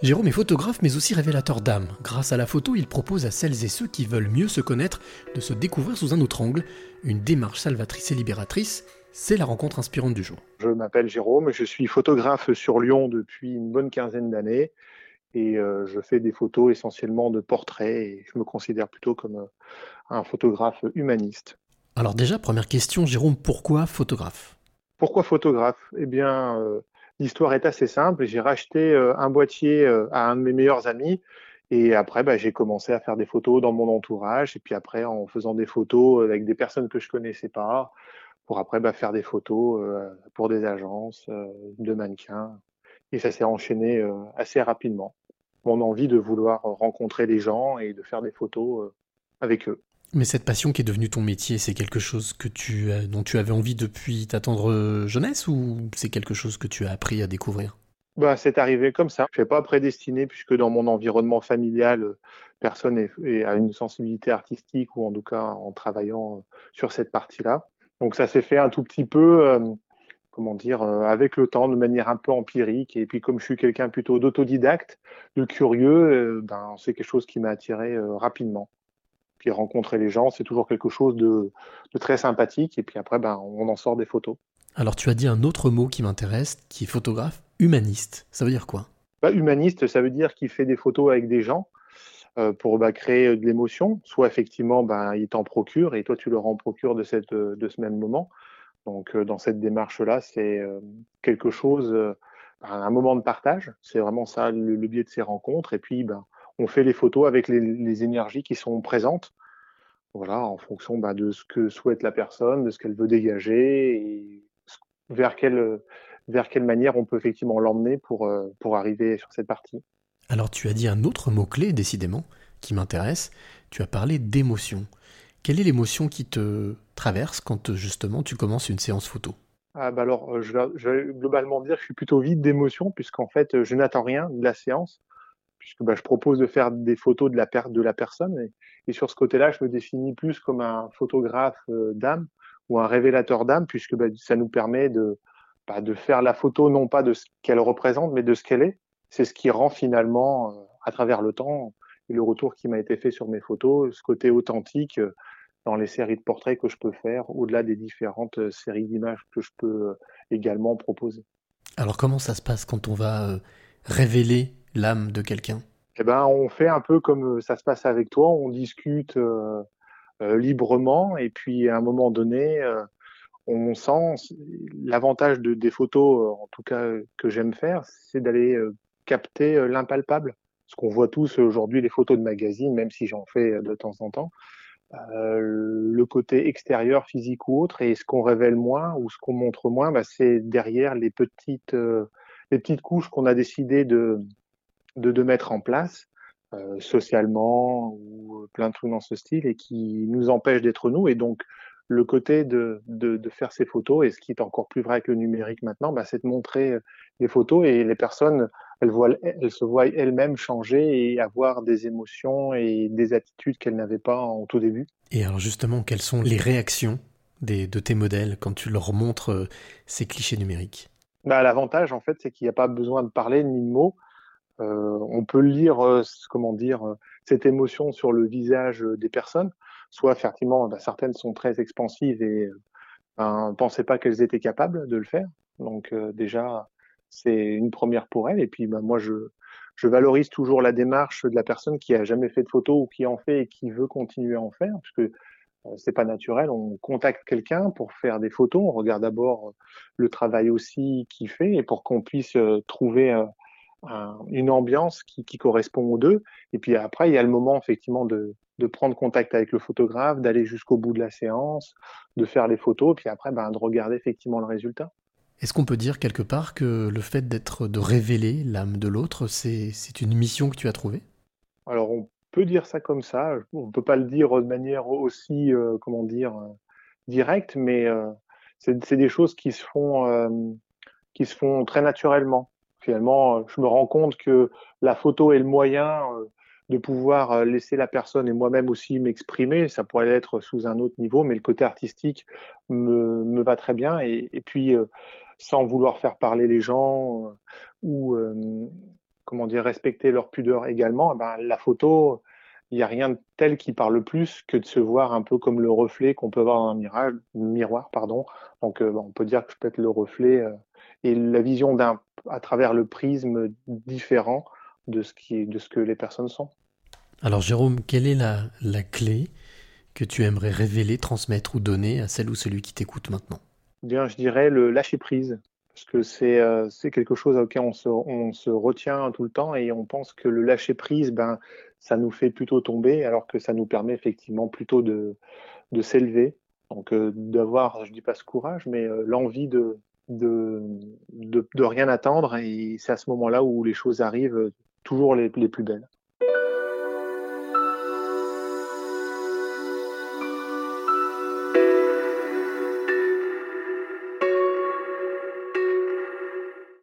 Jérôme est photographe mais aussi révélateur d'âme. Grâce à la photo, il propose à celles et ceux qui veulent mieux se connaître de se découvrir sous un autre angle. Une démarche salvatrice et libératrice, c'est la rencontre inspirante du jour. Je m'appelle Jérôme, je suis photographe sur Lyon depuis une bonne quinzaine d'années et euh, je fais des photos essentiellement de portraits et je me considère plutôt comme euh, un photographe humaniste. Alors déjà, première question, Jérôme, pourquoi photographe? Pourquoi photographe? Eh bien, euh, L'histoire est assez simple. J'ai racheté euh, un boîtier euh, à un de mes meilleurs amis. Et après, bah, j'ai commencé à faire des photos dans mon entourage. Et puis après, en faisant des photos avec des personnes que je connaissais pas, pour après bah, faire des photos euh, pour des agences, de mannequins. Et ça s'est enchaîné assez rapidement. Mon envie de vouloir rencontrer des gens et de faire des photos avec eux. Mais cette passion qui est devenue ton métier, c'est quelque chose que tu, dont tu avais envie depuis ta tendre jeunesse ou c'est quelque chose que tu as appris à découvrir? Bah, C'est arrivé comme ça. Je ne pas prédestiné puisque dans mon environnement familial, personne n'a une sensibilité artistique ou en tout cas en travaillant sur cette partie-là. Donc ça s'est fait un tout petit peu, euh, comment dire, euh, avec le temps, de manière un peu empirique. Et puis comme je suis quelqu'un plutôt d'autodidacte, de curieux, euh, ben, c'est quelque chose qui m'a attiré rapidement. Puis rencontrer les gens, c'est toujours quelque chose de, très sympathique. Et puis après, ben, on en sort des photos. Alors tu as dit un autre mot qui m'intéresse, qui est photographe humaniste. Ça veut dire quoi? Bah, Humaniste, ça veut dire qu'il fait des photos avec des gens euh, pour bah, créer de l'émotion. Soit effectivement, ben, il t'en procure et toi tu leur en procures de, cette, de ce même moment. Donc euh, dans cette démarche-là, c'est euh, quelque chose, un moment de partage. C'est vraiment ça le, biais de ces rencontres. Et puis, ben, on fait les photos avec les, énergies qui sont présentes, voilà, en fonction bah, de ce que souhaite la personne, de ce qu'elle veut dégager et vers quelle, vers quelle manière on peut effectivement l'emmener pour, euh, pour arriver sur cette partie. Alors tu as dit un autre mot-clé, décidément, qui m'intéresse. Tu as parlé d'émotion. Quelle est l'émotion qui te traverse quand justement tu commences une séance photo? Ah bah alors, euh, je vais, je vais, globalement dire que je suis plutôt vide d'émotion, puisqu'en fait, je n'attends rien de la séance puisque bah, je propose de faire des photos de la, personne. Et, sur ce côté-là, je me définis plus comme un photographe euh, d'âme ou un révélateur d'âme, puisque bah, ça nous permet de, bah, de faire la photo non pas de ce qu'elle représente, mais de ce qu'elle est. C'est ce qui rend finalement, euh, à travers le temps, et le retour qui m'a été fait sur mes photos, ce côté authentique euh, dans les séries de portraits que je peux faire, au-delà des différentes séries d'images que je peux également proposer. Alors comment ça se passe quand on va révéler l'âme de quelqu'un eh ben, on fait un peu comme euh, ça se passe avec toi, on discute euh, euh, librement et puis à un moment donné, on sent l'avantage de, des photos, en tout cas que j'aime faire, c'est d'aller capter l'impalpable. Ce qu'on voit tous aujourd'hui, les photos de magazines, même si j'en fais de temps en temps, le côté extérieur, physique ou autre, et ce qu'on révèle moins ou ce qu'on montre moins, bah, c'est derrière les petites, les petites couches qu'on a décidé de, de, mettre en place euh, socialement ou plein de trucs dans ce style et qui nous empêche d'être nous. Et donc, le côté de, de, faire ces photos, et ce qui est encore plus vrai avec le numérique maintenant, bah, c'est de montrer euh, les photos et les personnes, elles, voient, elles se voient elles-mêmes changer et avoir des émotions et des attitudes qu'elles n'avaient pas en tout début. Et alors justement, quelles sont les réactions des, de tes modèles quand tu leur montres euh, ces clichés numériques? Bah, L'avantage, en fait, c'est qu'il n'y a pas besoin de parler ni de mots. Euh, on peut lire, euh, comment dire, euh, cette émotion sur le visage des personnes. Soit effectivement, bah, certaines sont très expansives et ben, pensaient pas qu'elles étaient capables de le faire. Donc déjà, c'est une première pour elles. Et puis ben, moi, je, je valorise toujours la démarche de la personne qui a jamais fait de photo ou qui en fait et qui veut continuer à en faire, parce que c'est pas naturel. On contacte quelqu'un pour faire des photos. On regarde d'abord le travail aussi qu'il fait et pour qu'on puisse trouver une ambiance qui, correspond aux deux. Et puis après, il y a le moment effectivement de, prendre contact avec le photographe, d'aller jusqu'au bout de la séance, de faire les photos, puis après, ben, de regarder effectivement le résultat. Est-ce qu'on peut dire quelque part que le fait d'être, de révéler l'âme de l'autre, c'est, une mission que tu as trouvée? Alors on peut dire ça comme ça. On ne peut pas le dire de manière aussi, euh, comment dire, euh, directe, mais euh, c'est, des choses qui se font, qui se font très naturellement finalement, euh, je me rends compte que la photo est le moyen euh, de pouvoir euh, laisser la personne et moi-même aussi m'exprimer. Ça pourrait être sous un autre niveau, mais le côté artistique me, me va très bien. Et, puis, sans vouloir faire parler les gens ou comment dire, respecter leur pudeur également, eh ben, la photo, il n'y a rien de tel qui parle plus que de se voir un peu comme le reflet qu'on peut voir dans un miroir, miroir pardon. Donc, on peut dire que je peux être le reflet et la vision d'un à travers le prisme différent de ce, qui, de ce que les personnes sont. Alors, Jérôme, quelle est la, la clé que tu aimerais révéler, transmettre ou donner à celle ou celui qui t'écoute maintenant? Bien, je dirais le lâcher prise parce que c'est euh, quelque chose auquel on se, on se retient tout le temps et on pense que le lâcher prise, ben, ça nous fait plutôt tomber, alors que ça nous permet effectivement plutôt de, de s'élever. Donc euh, d'avoir, je dis pas ce courage, mais euh, l'envie de de, de, rien attendre et c'est à ce moment-là où les choses arrivent toujours les, les plus belles.